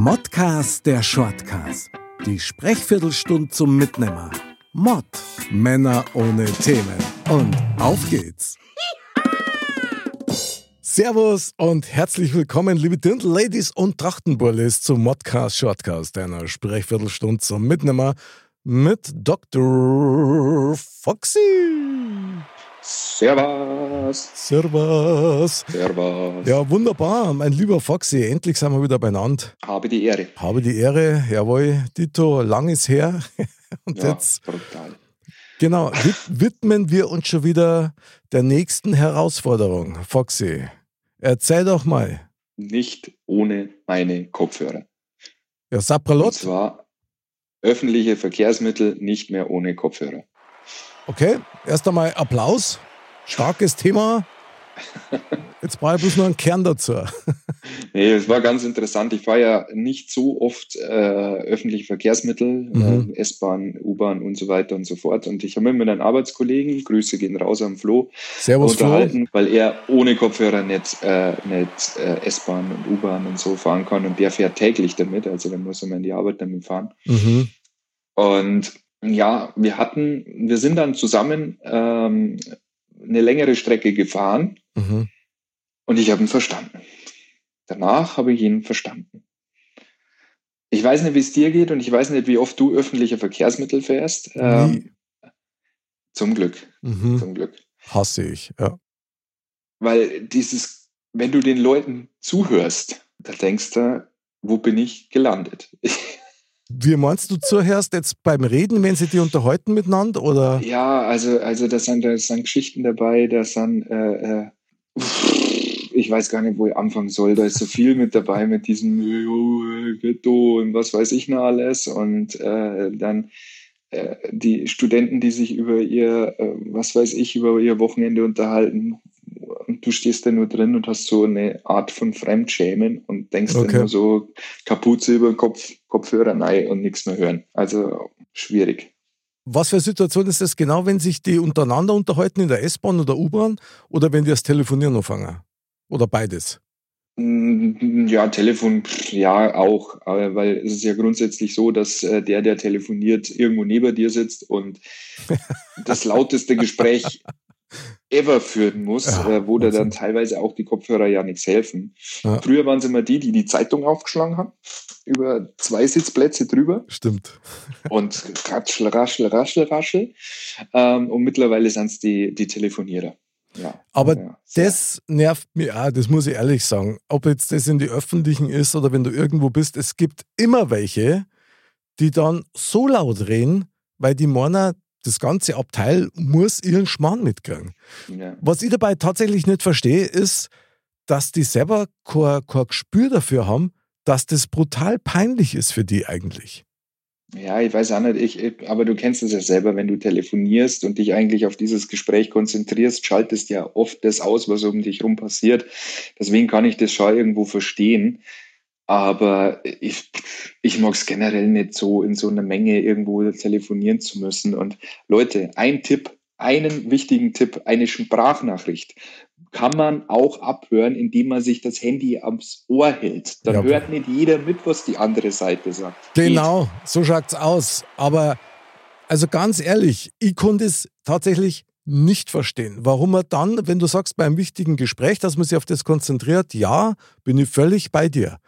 Modcast der Shortcast. Die Sprechviertelstunde zum Mitnehmer. Mod. Männer ohne Themen. Und auf geht's. Servus und herzlich willkommen, liebe Dirndl-Ladies und Trachtenburlis zum Modcast Shortcast, einer Sprechviertelstunde zum Mitnehmer mit Dr. Foxy. Servus. Servus. Servus. Ja, wunderbar, mein lieber Foxy. Endlich sind wir wieder beieinander. Habe die Ehre. Habe die Ehre, jawohl, Dito, lang ist her. Und Ja, jetzt, brutal. genau, wid widmen wir uns schon wieder der nächsten Herausforderung. Foxy, erzähl doch mal. Nicht ohne meine Kopfhörer. Ja, Und Sapralot, zwar öffentliche Verkehrsmittel nicht mehr ohne Kopfhörer. okay, erst einmal Applaus. Starkes Thema. Jetzt brauche ich bloß noch einen Kern dazu. Nee, es war ganz interessant. Ich fahre ja nicht so oft äh, öffentliche Verkehrsmittel, Mhm. äh, S-Bahn, U-Bahn und so weiter und so fort. Und ich habe mich mit einem Arbeitskollegen, Grüße gehen raus am Flo, Servus, Flo. unterhalten, weil er ohne Kopfhörer nicht, äh, nicht äh, S-Bahn und U-Bahn und so fahren kann. Und der fährt täglich damit, also der muss immer in die Arbeit damit fahren. Mhm. Und ja, wir hatten, wir sind dann zusammen ähm, eine längere Strecke gefahren Mhm. und ich habe ihn verstanden. Danach habe ich ihn verstanden. Ich weiß nicht, wie es dir geht und ich weiß nicht, wie oft du öffentliche Verkehrsmittel fährst. Ähm, zum Glück, Mhm. zum Glück. Hasse ich, ja. Weil dieses, wenn du den Leuten zuhörst, da denkst du, wo bin ich gelandet? Wie meinst du zuhörst jetzt beim Reden, wenn sie die unterhalten miteinander? Oder? Ja, also, also da sind, da sind Geschichten dabei, da sind, äh, äh, ich weiß gar nicht, wo ich anfangen soll. Da ist so viel mit dabei mit diesem äh, Ghetto und was weiß ich noch alles. Und äh, dann äh, die Studenten, die sich über ihr, äh, was weiß ich, über ihr Wochenende unterhalten. Und du stehst da nur drin und hast so eine Art von Fremdschämen und denkst Okay. dann nur so Kapuze über den Kopf, Kopfhörer rein und nichts mehr hören. Also schwierig. Was für eine Situation ist das genau, wenn sich die untereinander unterhalten in der S-Bahn oder U-Bahn oder wenn die das Telefonieren anfangen? Oder beides? Mm, Ja, Telefon, ja, auch, weil es ist ja grundsätzlich so, dass äh, der, der telefoniert, irgendwo neben dir sitzt und das lauteste Gespräch ever führen muss, Ja, äh, wo da dann teilweise auch die Kopfhörer ja nichts helfen. Ja. Früher waren es immer die, die die Zeitung aufgeschlagen haben, über zwei Sitzplätze drüber Stimmt. und ratschel, raschel, raschel, raschel. Ähm, und mittlerweile sind es die, die Telefonierer. Ja, Aber ja. Das nervt mich auch, das muss ich ehrlich sagen. Ob jetzt das in die öffentlichen ist oder wenn du irgendwo bist, es gibt immer welche, die dann so laut reden, weil die meinen, das ganze Abteil muss ihren Schmarrn mitkriegen. ja. Was ich dabei tatsächlich nicht verstehe, ist, dass die selber kein, kein Gespür dafür haben, dass das brutal peinlich ist für die eigentlich. Ja, ich weiß auch nicht, ich, ich- aber du kennst es ja selber, wenn du telefonierst und dich eigentlich auf dieses Gespräch konzentrierst, schaltest ja oft das aus, was um dich rum passiert. Deswegen kann ich das schon irgendwo verstehen. Aber ich, ich mag es generell nicht so, in so einer Menge irgendwo telefonieren zu müssen. Und Leute, ein Tipp, einen wichtigen Tipp, eine Sprachnachricht kann man auch abhören, indem man sich das Handy ans Ohr hält. Dann Ja. hört nicht jeder mit, was die andere Seite sagt. Genau, so schaut's aus. Aber also ganz ehrlich, ich konnte es tatsächlich nicht verstehen. Warum man dann, wenn du sagst, beim wichtigen Gespräch, dass man sich auf das konzentriert, ja, bin ich völlig bei dir.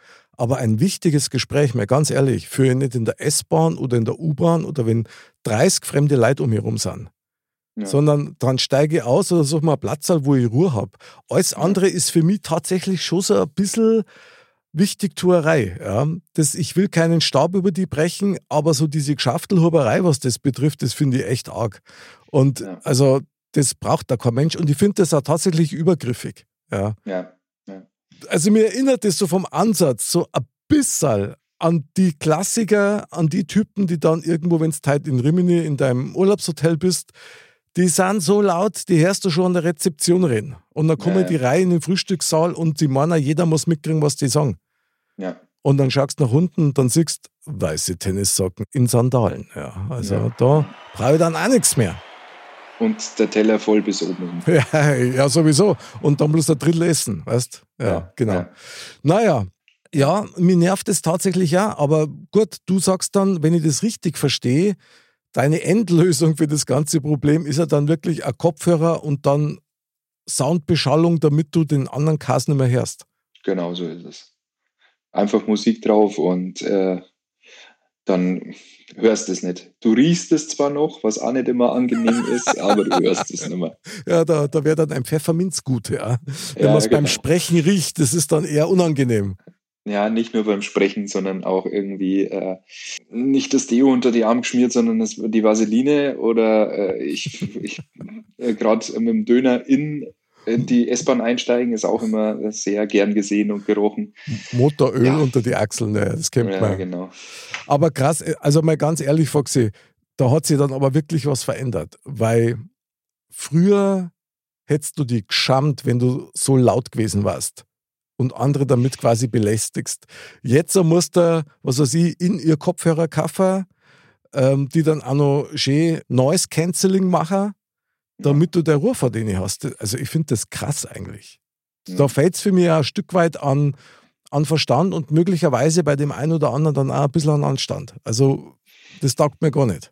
Aber ein wichtiges Gespräch, mal ganz ehrlich, führe ich nicht in der S-Bahn oder in der U-Bahn oder wenn 30 fremde Leute um mich rum sind. Ja. Sondern dann steige ich aus oder suche mal einen Platz, halt, wo ich Ruhe habe. Alles andere ist für mich tatsächlich schon so ein bisschen Wichtigtuerei. Ja. Das, ich will keinen Stab über die brechen, aber so diese Geschaftelhuberei, was das betrifft, das finde ich echt arg. Und Ja. also das braucht da kein Mensch. Und ich finde das auch tatsächlich übergriffig. Ja. Ja. Also mir erinnert das so vom Ansatz so ein bisschen an die Klassiker, an die Typen, die dann irgendwo, wenn du halt in Rimini in deinem Urlaubshotel bist, die sind so laut, die hörst du schon an der Rezeption reden. Und dann kommen Ja, ja. die rein in den Frühstückssaal und die meinen, jeder muss mitkriegen, was die sagen. Ja. Und dann schaust du nach unten und dann siehst du weiße Tennissocken in Sandalen. Ja, also da brauche ich dann auch nichts mehr. Und der Teller voll bis oben. Ja, ja, sowieso. Und dann bloß ein Drittel essen, weißt Ja, Ja, genau. ja. Naja, Ja, mir nervt es tatsächlich ja, aber gut, du sagst dann, wenn ich das richtig verstehe, deine Endlösung für das ganze Problem ist ja dann wirklich ein Kopfhörer und dann Soundbeschallung, damit du den anderen Cast nicht mehr hörst. Genau so ist es. Einfach Musik drauf und äh, dann hörst du es nicht. Du riechst es zwar noch, was auch nicht immer angenehm ist, aber du hörst es nicht mehr. Ja, da, da wäre dann ein Pfefferminz gut, ja. Wenn ja, man es genau. beim Sprechen riecht, das ist dann eher unangenehm. Ja, nicht nur beim Sprechen, sondern auch irgendwie äh, nicht das Deo unter die Arme geschmiert, sondern das, die Vaseline oder äh, ich, ich äh, gerade mit dem Döner in die S-Bahn einsteigen ist auch immer sehr gern gesehen und gerochen. Motoröl ja. unter die Achseln, ja, das kennt ja, man. Genau. Aber krass, also mal ganz ehrlich, Foxy, da hat sich dann aber wirklich was verändert, weil früher hättest du die geschammt, wenn du so laut gewesen warst und andere damit quasi belästigst. Jetzt musst du, was weiß ich, in ihr Kopfhörer kaufen, ähm, die dann auch noch schön Noise Cancelling machen damit du der Ruhe vor denen hast. Also ich finde das krass eigentlich. Ja. Da fällt es für mich ein Stück weit an, an Verstand und möglicherweise bei dem einen oder anderen dann auch ein bisschen an Anstand. Also das taugt mir gar nicht.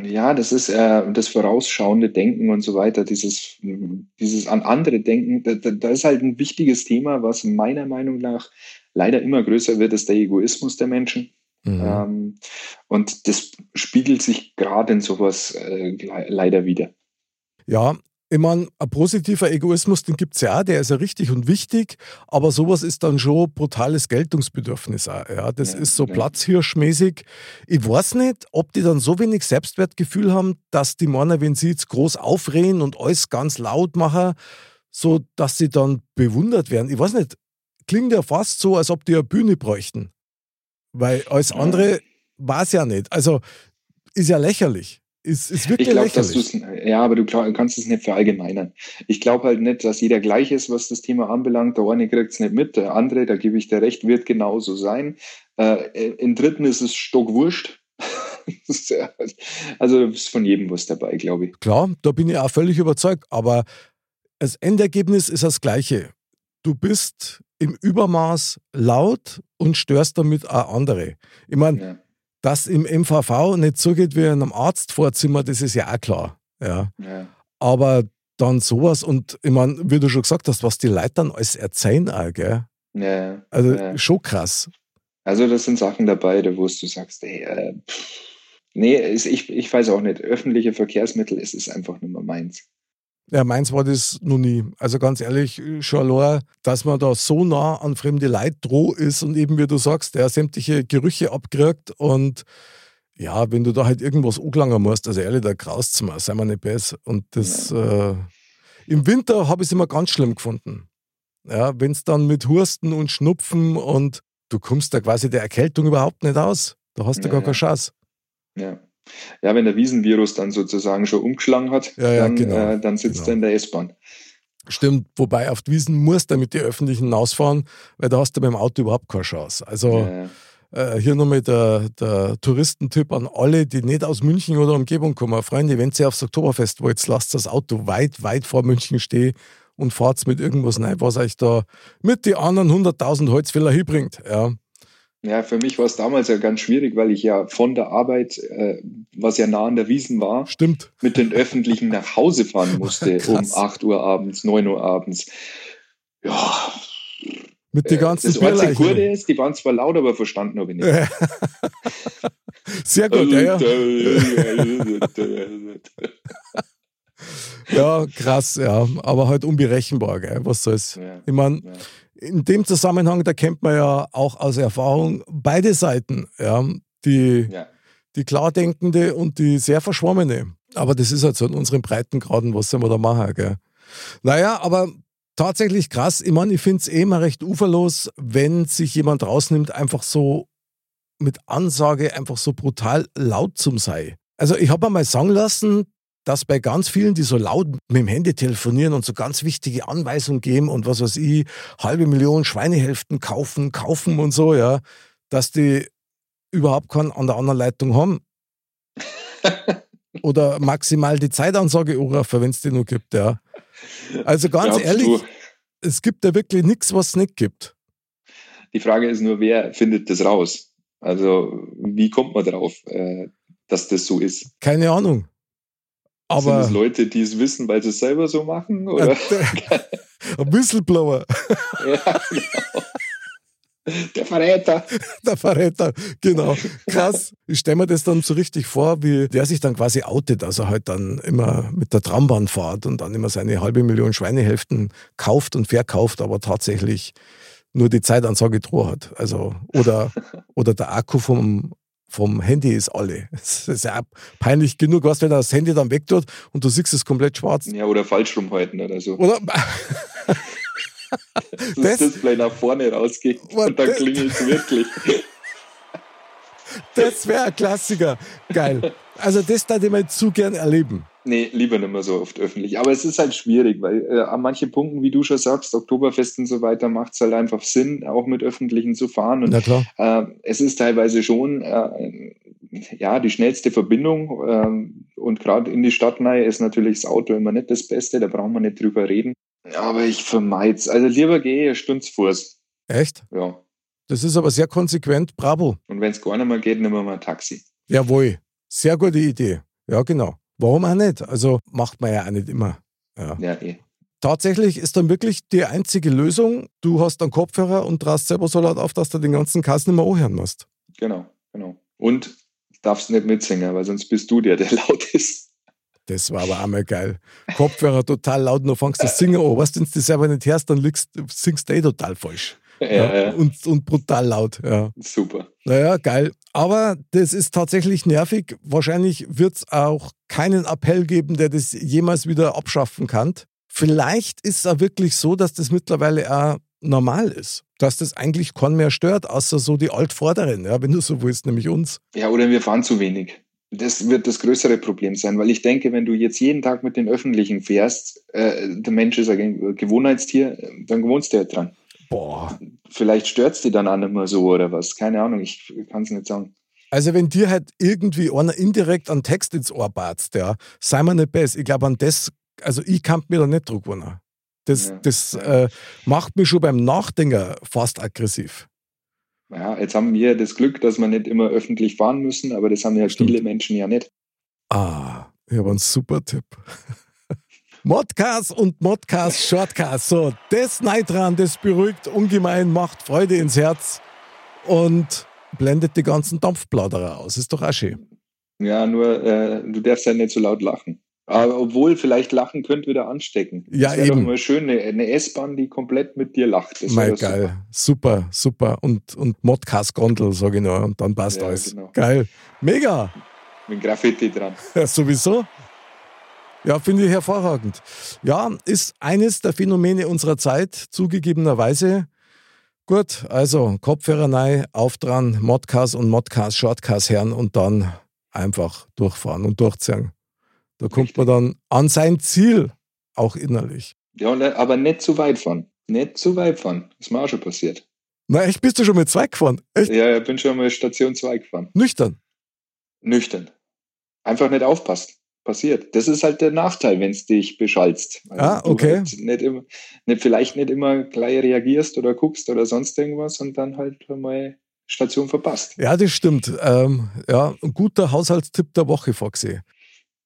Ja, das ist äh, das vorausschauende Denken und so weiter, dieses, dieses an andere Denken, da, da, ist halt ein wichtiges Thema, was meiner Meinung nach leider immer größer wird, ist der Egoismus der Menschen. Mhm. Ähm, und das spiegelt sich gerade in sowas äh, leider wieder. Ja, ich meine, ein positiver Egoismus, den gibt es ja auch, der ist ja richtig und wichtig, aber sowas ist dann schon brutales Geltungsbedürfnis auch. Ja. Das ja, ist so ja. platzhirschmäßig. Ich weiß nicht, ob die dann so wenig Selbstwertgefühl haben, dass die Männer, wenn sie jetzt groß aufreden und alles ganz laut machen, so dass sie dann bewundert werden. Ich weiß nicht, klingt ja fast so, als ob die eine Bühne bräuchten. Weil alles andere war es ja nicht. Also ist ja lächerlich. Ist, ist wirklich ich glaub, lächerlich. ja, aber du kannst es nicht verallgemeinern. Ich glaube halt nicht, dass jeder gleich ist, was das Thema anbelangt. Der eine kriegt es nicht mit, der andere, da gebe ich dir recht, wird genauso sein. Äh, Im dritten ist es stockwurscht. also ist von jedem was dabei, glaube ich. Klar, da bin ich auch völlig überzeugt. Aber das Endergebnis ist das gleiche. Du bist im Übermaß laut und störst damit auch andere. Ich meine, ja dass im MVV nicht so geht wie in einem Arztvorzimmer, das ist ja auch klar. Ja. ja. Aber dann sowas und ich meine, wie du schon gesagt hast, was die Leute dann alles erzählen auch, gell? Ja. Also ja. schon krass. Also das sind Sachen dabei, wo du sagst, ey, äh, nee, ich, ich weiß auch nicht, öffentliche Verkehrsmittel, es ist einfach nicht mehr meins. Ja, meins war das noch nie. Also ganz ehrlich, schon allein, dass man da so nah an fremde Leute droh ist und eben, wie du sagst, der sämtliche Gerüche abkriegt und ja, wenn du da halt irgendwas angelangen musst, also ehrlich, da graust es mir, sei mal nicht besser. Und das, äh, im Winter habe ich es immer ganz schlimm gefunden. Ja, wenn es dann mit Hursten und Schnupfen und du kommst da quasi der Erkältung überhaupt nicht aus. Da hast du ja, gar keine Chance. Ja. Ja, wenn der Wiesenvirus dann sozusagen schon umgeschlagen hat, ja, ja, dann, genau, äh, dann sitzt genau. er in der S-Bahn. Stimmt, wobei auf die Wiesen musst du mit den Öffentlichen hinausfahren, weil da hast du beim Auto überhaupt keine Chance. Also ja, äh, hier nochmal der, der Touristentyp an alle, die nicht aus München oder Umgebung kommen. Freunde, wenn ihr aufs Oktoberfest wollt, lasst das Auto weit, weit vor München stehen und fahrt mit irgendwas rein, was euch da mit den anderen 100.000 Holzfäller hinbringt. Ja. Ja, für mich war es damals ja ganz schwierig, weil ich ja von der Arbeit, äh, was ja nah an der Wiesen war, Stimmt. mit den Öffentlichen nach Hause fahren musste um 8 Uhr abends, 9 Uhr abends. Ja. Mit den äh, ganzen Das einzige Gute ist, die waren zwar laut, aber verstanden habe ich nicht. Sehr gut, ja, ja. ja, krass, ja. Aber halt unberechenbar, gell? was soll's. Ja, ich meine, ja in dem Zusammenhang, da kennt man ja auch aus Erfahrung beide Seiten, ja, die, ja. die Klardenkende und die sehr verschwommene. Aber das ist halt so in unseren Breitengraden, was soll man da machen, gell? Naja, aber tatsächlich krass. Ich meine, ich finde es eh immer recht uferlos, wenn sich jemand rausnimmt, einfach so mit Ansage einfach so brutal laut zum sei. Also ich habe einmal sagen lassen, dass bei ganz vielen, die so laut mit dem Handy telefonieren und so ganz wichtige Anweisungen geben und was weiß ich, halbe Million Schweinehälften kaufen, kaufen und so, ja, dass die überhaupt keinen an der anderen Leitung haben. Oder maximal die Zeitansage anrufen, wenn es die nur gibt, ja. Also ganz Glaubst ehrlich, du? es gibt ja wirklich nichts, was es nicht gibt. Die Frage ist nur, wer findet das raus? Also, wie kommt man drauf, äh, dass das so ist? Keine Ahnung. Aber Sind das Leute, die es wissen, weil sie es selber so machen? Oder? ein Whistleblower. ja, genau. Der Verräter. Der Verräter, genau. Krass. Ich stelle mir das dann so richtig vor, wie der sich dann quasi outet, dass er halt dann immer mit der Trambahn fährt und dann immer seine halbe Million Schweinehälften kauft und verkauft, aber tatsächlich nur die Zeitansage droh hat. Also, oder, oder der Akku vom, vom Handy ist alle. Das ist ja peinlich genug, was, wenn er das Handy dann weg tut und du siehst es komplett schwarz. Ja, oder falsch rumhalten oder so. Oder, das, das Display nach vorne rausgeht und dann klingelt es wirklich. Das wäre ein Klassiker. Geil. Also das da ich mal zu gern erleben. Nee, lieber nicht mehr so oft öffentlich. Aber es ist halt schwierig, weil äh, an manchen Punkten, wie du schon sagst, Oktoberfest und so weiter, macht es halt einfach Sinn, auch mit Öffentlichen zu fahren. Und Na klar. Äh, es ist teilweise schon äh, ja die schnellste Verbindung. Äh, und gerade in die Stadt rein ist natürlich das Auto immer nicht das Beste, da brauchen wir nicht drüber reden. Aber ich vermeide es. Also lieber gehe ich eine Stunde Fuß. Echt? Ja. Das ist aber sehr konsequent. Bravo. Und wenn es gar nicht mehr geht, nehmen wir mal ein Taxi. Jawohl. Sehr gute Idee. Ja, genau. Warum auch nicht? Also macht man ja auch nicht immer. Ja, ja eh. Tatsächlich ist dann wirklich die einzige Lösung, du hast einen Kopfhörer und drast selber so laut auf, dass du den ganzen Kasten nicht mehr anhören musst. Genau, genau. Und darfst nicht mitsingen, weil sonst bist du der, der laut ist. Das war aber einmal geil. Kopfhörer total laut, nur fangst du das Singen an. Weißt du, wenn du das selber nicht hörst, dann liegst, singst du eh total falsch. Ja, ja. Und, und brutal laut. Ja. Super. Naja, geil. Aber das ist tatsächlich nervig. Wahrscheinlich wird es auch keinen Appell geben, der das jemals wieder abschaffen kann. Vielleicht ist es auch wirklich so, dass das mittlerweile auch normal ist. Dass das eigentlich keinen mehr stört, außer so die Altvorderen, ja, wenn du so willst, nämlich uns. Ja, oder wir fahren zu wenig. Das wird das größere Problem sein, weil ich denke, wenn du jetzt jeden Tag mit den Öffentlichen fährst, äh, der Mensch ist ein Gewohnheitstier, dann gewohnst du ja dran. Boah. Vielleicht stört es dir dann auch nicht mehr so oder was. Keine Ahnung, ich kann es nicht sagen. Also wenn dir halt irgendwie einer indirekt einen Text ins Ohr batzt, ja, sei mir nicht besser. Ich glaube an das, also ich kann mir da nicht drüber gewonnen. Das, ja. das äh, macht mich schon beim Nachdenken fast aggressiv. Ja, jetzt haben wir das Glück, dass wir nicht immer öffentlich fahren müssen, aber das haben ja Stimmt. viele Menschen ja nicht. Ah, ich habe einen super Tipp. Modcast und Modcast Shortcast. So, das Neidran, das beruhigt ungemein, macht Freude ins Herz und blendet die ganzen Dampfplauderer aus. Ist doch auch schön. Ja, nur äh, du darfst ja nicht so laut lachen. Aber obwohl, vielleicht Lachen könnte wieder anstecken. Ja, das eben. doch mal schön, eine, eine S-Bahn, die komplett mit dir lacht. Das Mal geil. Super. super, super. Und, und Modcast-Gondel, sage ich nur. Und dann passt ja, alles. Genau. Geil. Mega. Mit Graffiti dran. Ja, sowieso. Ja, finde ich hervorragend. Ja, ist eines der Phänomene unserer Zeit, zugegebenerweise. Gut, also Kopfhörer rein, auf dran, Modcast und Modcast, Shortcast hören und dann einfach durchfahren und durchziehen. Da kommt man dann an sein Ziel, auch innerlich. Ja, ne, aber nicht zu weit fahren. Nicht zu weit fahren. Ist mir auch schon passiert. Na, echt, bist du schon mit zwei gefahren? Echt? Ja, ich bin schon mal Station 2 gefahren. Nüchtern? Nüchtern. Einfach nicht aufpasst. Passiert. Das ist halt der Nachteil, wenn es dich beschallst. Also ah, okay. Halt nicht immer, nicht, vielleicht nicht immer gleich reagierst oder guckst oder sonst irgendwas und dann halt mal Station verpasst. Ja, das stimmt. Ähm, ja, ein guter Haushaltstipp der Woche vorgesehen.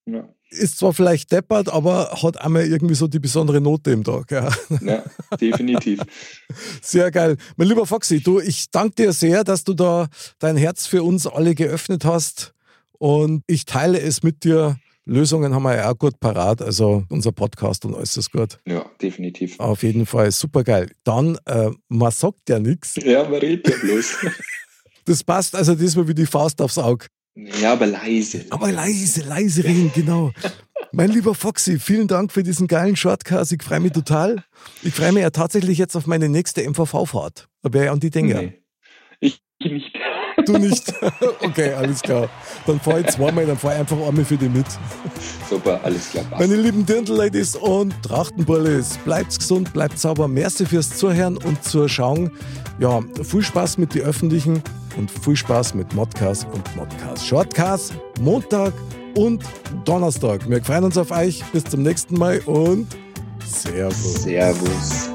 Ja ist zwar vielleicht deppert, aber hat einmal irgendwie so die besondere Note im Tag. Ja, ja definitiv. Sehr geil. Mein lieber Foxy, du, ich danke dir sehr, dass du da dein Herz für uns alle geöffnet hast und ich teile es mit dir. Lösungen haben wir ja auch gut parat, also unser Podcast und alles ist gut. Ja, definitiv. Auf jeden Fall, super geil. Dann, äh, man sagt ja nichts. Ja, man redet ja bloß. Das passt also diesmal wie die Faust aufs Auge. Ja, aber leise. Aber leise, leise reden, genau. Mein lieber Foxy, vielen Dank für diesen geilen Shortcast. Ich freue mich total. Ich freue mich ja tatsächlich jetzt auf meine nächste MVV-Fahrt. Da wäre ich an die Dinge. Nee, ich nicht. Du nicht? Okay, alles klar. Dann fahre ich zweimal, dann fahre ich einfach einmal für dich mit. Super, alles klar. Passt. Meine lieben Dirndl-Ladies und Trachtenbullis, bleibt gesund, bleibt sauber. Merci fürs Zuhören und zur Schauen. Ja, viel Spaß mit den Öffentlichen und viel Spaß mit Modcast und Modcast. Shortcast, Montag und Donnerstag. Wir freuen uns auf euch. Bis zum nächsten Mal und Servus. Servus.